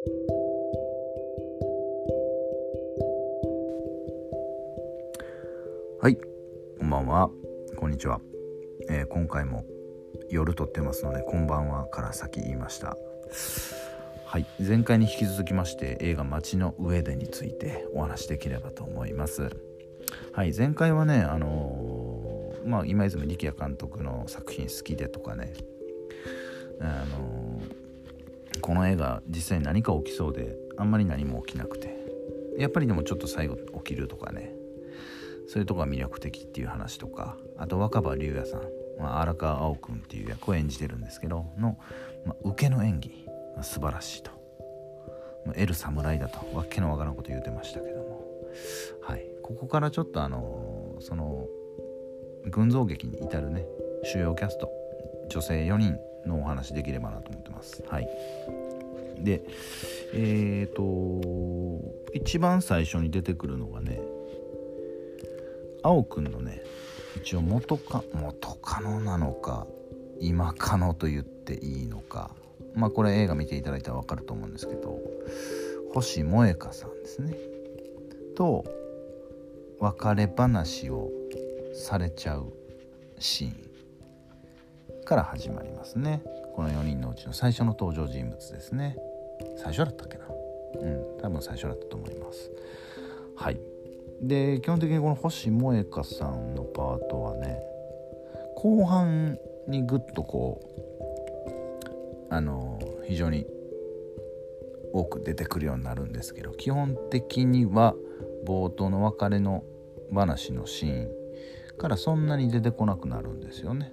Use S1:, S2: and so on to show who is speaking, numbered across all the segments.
S1: はいこんばんは。こんにちは、えー、今回も夜撮ってますのでこんばんはから先言いました。はい前回に引き続きまして映画「街の上で」についてお話しできればと思います。はい前回はねあのー、まあ今泉力也監督の作品好きでとかね。あのー、この映画実際何か起きそうであんまり何も起きなくて。やっぱりでもちょっと最後起きるとかね。そういうとこが魅力的っていう話とか。あと若葉龍也さん、まあ、荒川碧君っていう役を演じてるんですけど。の、まあ、受けの演技。が素晴らしいと。得る侍だと。わけのわからんこと言うてましたけども。はい。ここからちょっとあのその群像劇に至るね。主要キャスト。女性4人。のお話できればなと思ってます。はい。でえっ、ー、と一番最初に出てくるのがね青くんのね一応元カ元カノなのか今カノと言っていいのか。まあこれ映画見ていただいたら分かると思うんですけど星萌香さんですね。と別れ話をされちゃうシーン。から始まりますね。この4人のうちの最初の登場人物ですね。最初だったっけな。うん多分最初だったと思います。はい。で基本的にこの星萌香さんのパートはね後半にぐっとこうあの非常に多く出てくるようになるんですけど基本的には冒頭の別れの話のシーンからそんなに出てこなくなるんですよね。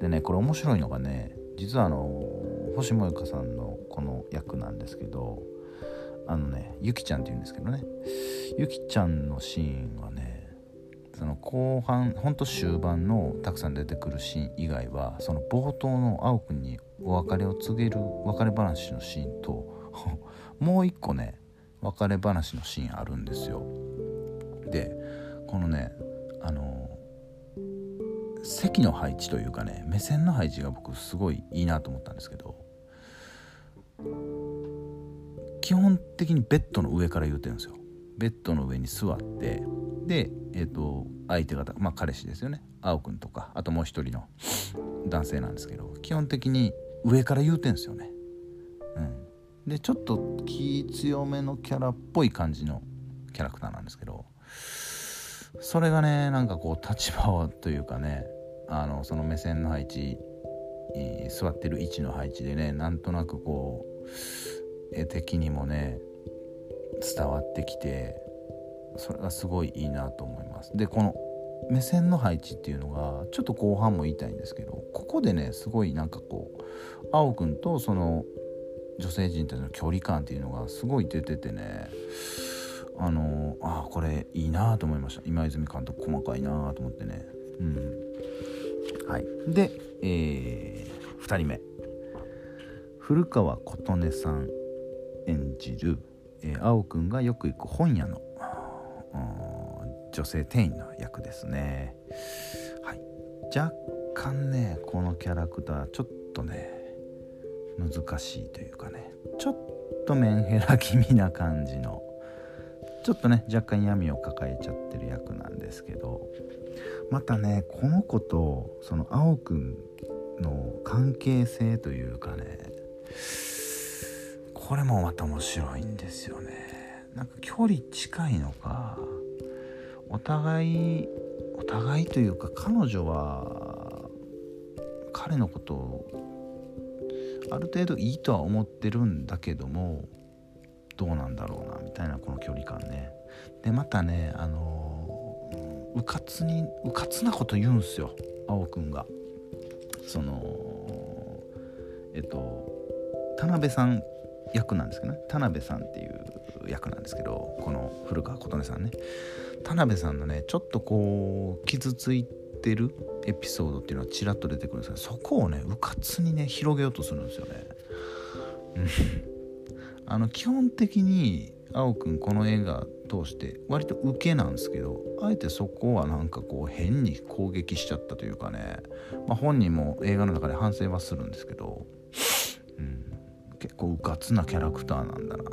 S1: でねこれ面白いのがね実はあの星萌香さんのこの役なんですけどあのねゆきちゃんって言うんですけどねゆきちゃんのシーンはねその後半ほんと終盤のたくさん出てくるシーン以外はその冒頭の青くんにお別れを告げる別れ話のシーンと もう一個ね別れ話のシーンあるんですよ。でこのねあの席の配置というかね目線の配置が僕すごいいいなと思ったんですけど基本的にベッドの上から言うてるんですよ。ベッドの上に座ってでえっ、ー、と相手方まあ彼氏ですよね。青くんとかあともう一人の男性なんですけど基本的に上から言うてんですよね。うん。でちょっと気強めのキャラっぽい感じのキャラクターなんですけどそれがねなんかこう立場というかねあのその目線の配置、えー、座ってる位置の配置でねなんとなくこう絵的にもね伝わってきてそれがすごいいいなと思います。でこの目線の配置っていうのがちょっと後半も言いたいんですけどここでねすごいなんかこう青くんとその女性陣たちの距離感っていうのがすごい出ててねあのあこれいいなと思いました。今泉監督細かいなと思ってね。うん。はい。でえー、2人目。古川琴音さん演じる、えー、青くんがよく行く本屋の女性店員の役ですね、はい、若干ねこのキャラクターちょっとね難しいというかねちょっとメンヘラ気味な感じのちょっとね若干闇を抱えちゃってる役なんですけどまたねこの子とその青くんの関係性というかねこれもまた面白いんですよね。なんか距離近いのかお互いお互いというか彼女は彼のことをある程度いいとは思ってるんだけどもどうなんだろうなみたいなこの距離感ね。でまたねあのうかつにうかつなこと言うんすよ青くんが。そのえっと田辺さん役なんですけどね。田辺さんっていう役なんですけどこの古川琴音さんね。田辺さんのねちょっとこう傷ついてるエピソードっていうのはちらっと出てくるんですけどそこをねうかつにね広げようとするんですよね。あの基本的に青くんこの映画通して割と受けなんですけどあえてそこはなんかこう変に攻撃しちゃったというかね、まあ、本人も映画の中で反省はするんですけど結構うかつなキャラクターなんだな。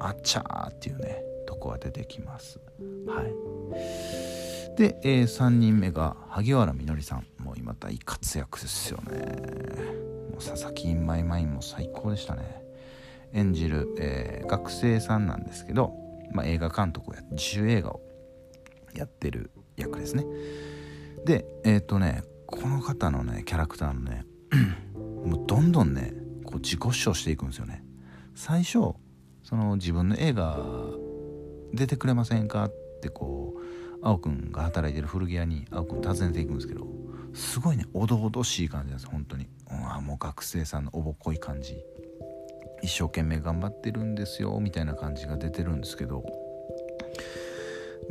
S1: あっちゃーっていうねとこが出てきます。はい。で、えー、3人目が萩原みのりさん。もう今大活躍ですよね。もう佐々木インマイマインも最高でしたね。演じる、えー、学生さんなんですけど、まあ、映画監督をやって自主映画をやってる役ですね。でえっ、ー、とねこの方のねキャラクターのね もうどんどんねこう自己主張していくんですよね。最初その自分の映画出てくれませんかってこう青くんが働いてる古着屋に青くん訪ねていくんですけどすごいねおどおどしい感じなんです本当に。うもう学生さんのおぼっこい感じ。一生懸命頑張ってるんですよみたいな感じが出てるんですけど。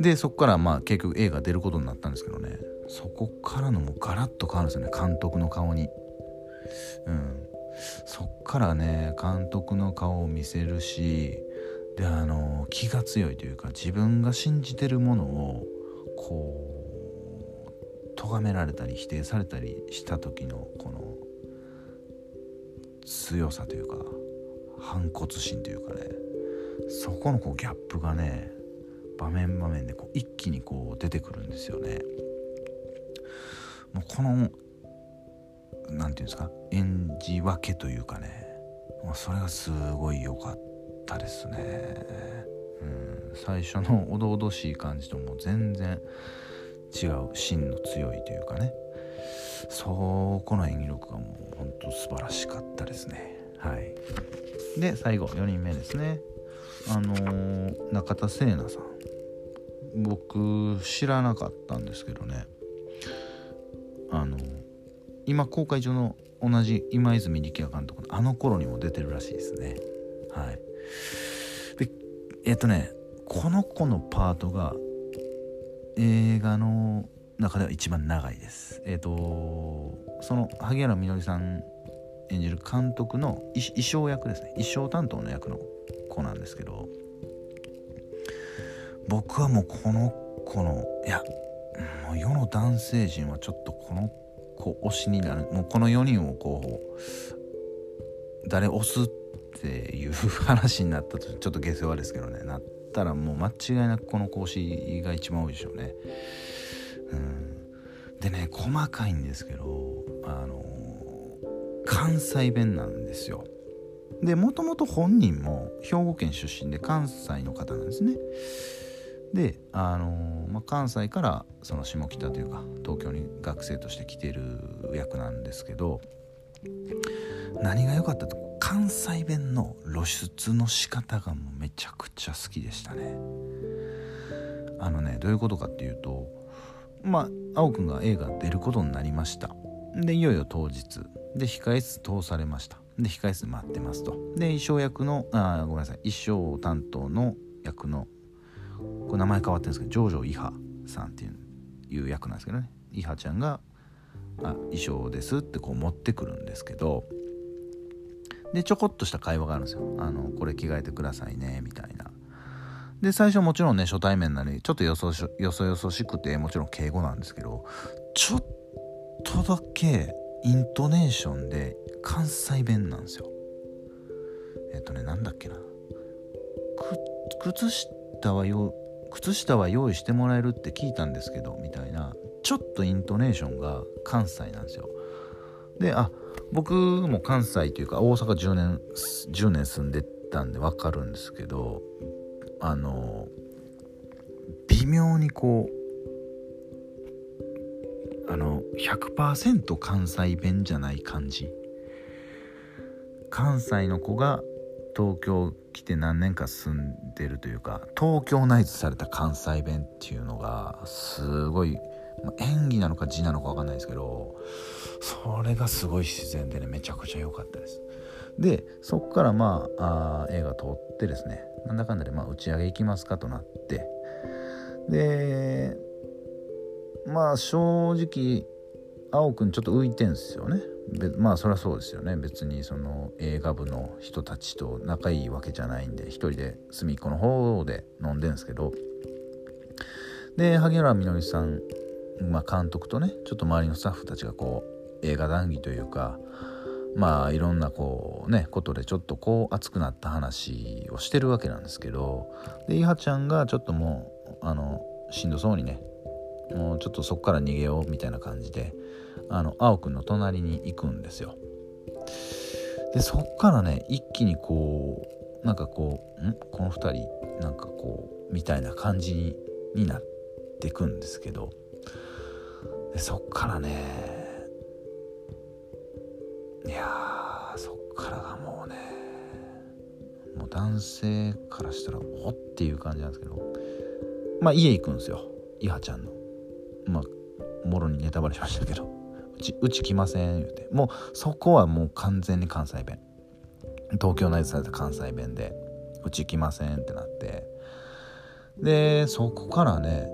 S1: でそこからまあ結局映画出ることになったんですけどね。そこからのもうガラッと変わるんですよね監督の顔に。うん。そっからね監督の顔を見せるしであの気が強いというか自分が信じてるものをこう咎められたり否定されたりした時のこの強さというか。反骨心というかねそこのこうギャップがね場面場面でこう一気にこう出てくるんですよね。もうこの何て言うんですか演じ分けというかねそれがすごい良かったですね。うん、最初の おどおどしい感じとも全然違う芯の強いというかねそこの演技力がもうほんと素晴らしかったですねはい。で最後4人目ですね。あのー、中田聖奈さん。僕知らなかったんですけどね。あの今公開中の同じ今泉力也監督のあの頃にも出てるらしいですね。はい。でえっ、とねこの子のパートが映画の中では一番長いです。えっ、とその萩原みのりさん演じる監督の衣装役ですね。衣装担当の役の子なんですけど僕はもうこの子のいやもう世の男性陣はちょっとこの子推しになる。もうこの4人をこう誰推すっていう話になったとちょっと下世話ですけどね。なったらもう間違いなくこの子推しが一番多いでしょうね。うん、でね細かいんですけどあの関西弁なんですよ。でもともと本人も兵庫県出身で関西の方なんですね。で、あのー、まあ、関西からその下北というか東京に学生として来てる役なんですけど何が良かったって関西弁の露出の仕方がもうめちゃくちゃ好きでしたね。あのねどういうことかっていうとまあ青くんが映画出ることになりましたでいよいよ当日。で控室通されました。で控室待ってますと。で衣装役のあごめんなさい。衣装担当の役のこれ名前変わってるんですけどジョージョイハさんっていう役なんですけどね。イハちゃんが「あ衣装です」ってこう持ってくるんですけど。でちょこっとした会話があるんですよ「あのこれ着替えてくださいね」みたいな。で最初もちろんね初対面なのにちょっとよそよそよそしくてもちろん敬語なんですけどちょっとだけイントネーションで関西弁なんですよ。えっ、とねなんだっけな。靴下はよ靴下は用意してもらえるって聞いたんですけどみたいなちょっとイントネーションが関西なんですよ。であ僕も関西というか大阪10年10年住んでたんで分かるんですけどあの微妙にこうあの100%関西弁じゃない感じ。関西の子が東京来て何年か住んでるというか東京ナイズされた関西弁っていうのがすごい演技なのか字なのか分かんないですけどそれがすごい自然でねめちゃくちゃ良かったです。でそっからまあ映画撮ってですねなんだかんだでまあ打ち上げ行きますかとなって。でまあ正直青くんちょっと浮いてんすよね。まあそりゃそうですよね。別にその映画部の人たちと仲いいわけじゃないんで一人で隅っこの方で飲んでんすけど。で萩原みのりさん、まあ、監督とねちょっと周りのスタッフたちがこう映画談義というかまあいろんなこうねことでちょっとこう熱くなった話をしてるわけなんですけど。でいはちゃんがちょっともうあのしんどそうにねもうちょっとそこから逃げようみたいな感じであの青くんの隣に行くんですよ。でそっからね一気にこうなんかこうん？この2人なんかこうみたいな感じにになってくんですけど。でそっからねいやそっからがもうねもう男性からしたらおっていう感じなんですけど。まあ家行くんですよ。いはちゃんの。まあもろにネタバレしましたけどうちうち来ません言うて。もうそこはもう完全に関西弁。東京内図された関西弁でうち来ませんってなって。でそこからね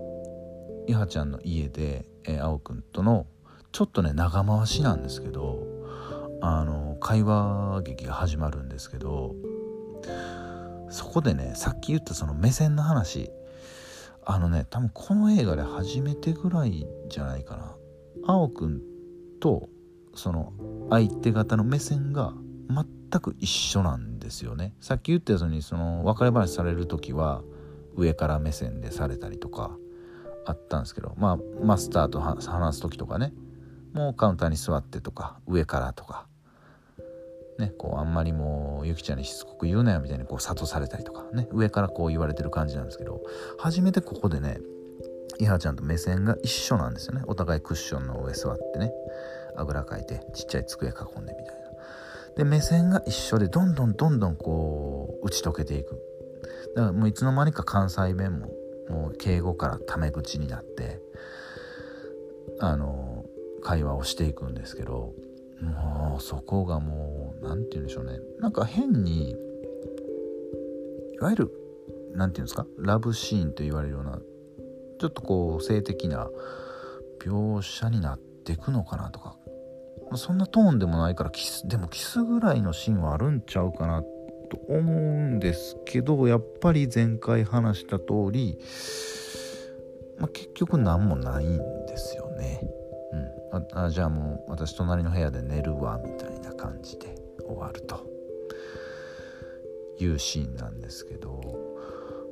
S1: いはちゃんの家で、えー、青くんとのちょっとね長回しなんですけどあの会話劇が始まるんですけどそこでねさっき言ったその目線の話あのね多分この映画で初めてぐらいじゃないかな。青くんとその相手方の目線が全く一緒なんですよね。さっき言ったようにその別れ話される時は上から目線でされたりとかあったんですけどまあマスターと話す時とかねもうカウンターに座ってとか上からとかね、こうあんまりもうゆきちゃんにしつこく言うなよみたいにこう諭されたりとかね上からこう言われてる感じなんですけど初めてここでねいはちゃんと目線が一緒なんですよね。お互いクッションの上座ってねあぐらかいてちっちゃい机囲んでみたいな。で目線が一緒でどんどんどんどんこう打ち解けていく。だからもういつの間にか関西弁ももう敬語からタメ口になってあの会話をしていくんですけどもうそこがもう何て言うんでしょうね。なんか変にいわゆる何て言うんですか？ラブシーンと言われるようなちょっとこう性的な描写になっていくのかなとか。そんなトーンでもないからキスでもキスぐらいのシーンはあるんちゃうかなと思うんですけどやっぱり前回話した通り、まあ、結局何もないん。あじゃあもう私隣の部屋で寝るわみたいな感じで終わると。いうシーンなんですけど。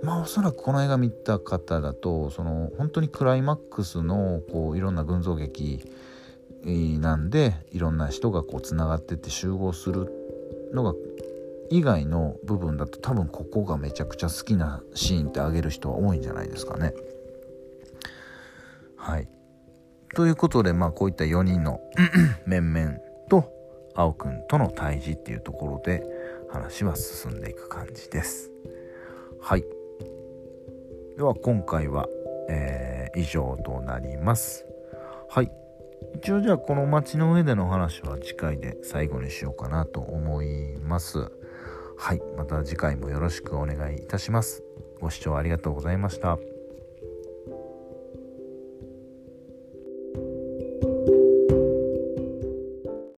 S1: まあおそらくこの映画見た方だとその本当にクライマックスのこういろんな群像劇なんでいろんな人がこうつながってって集合するのが以外の部分だと多分ここがめちゃくちゃ好きなシーンってあげる人は多いんじゃないですかね。はい。ということで、まあ、こういった4人の 面々と青くんとの対峙っていうところで話は進んでいく感じです。はい。では今回は、えー、以上となります。はい。一応じゃあこの街の上での話は次回で最後にしようかなと思います。はい。また次回もよろしくお願いいたします。ご視聴ありがとうございました。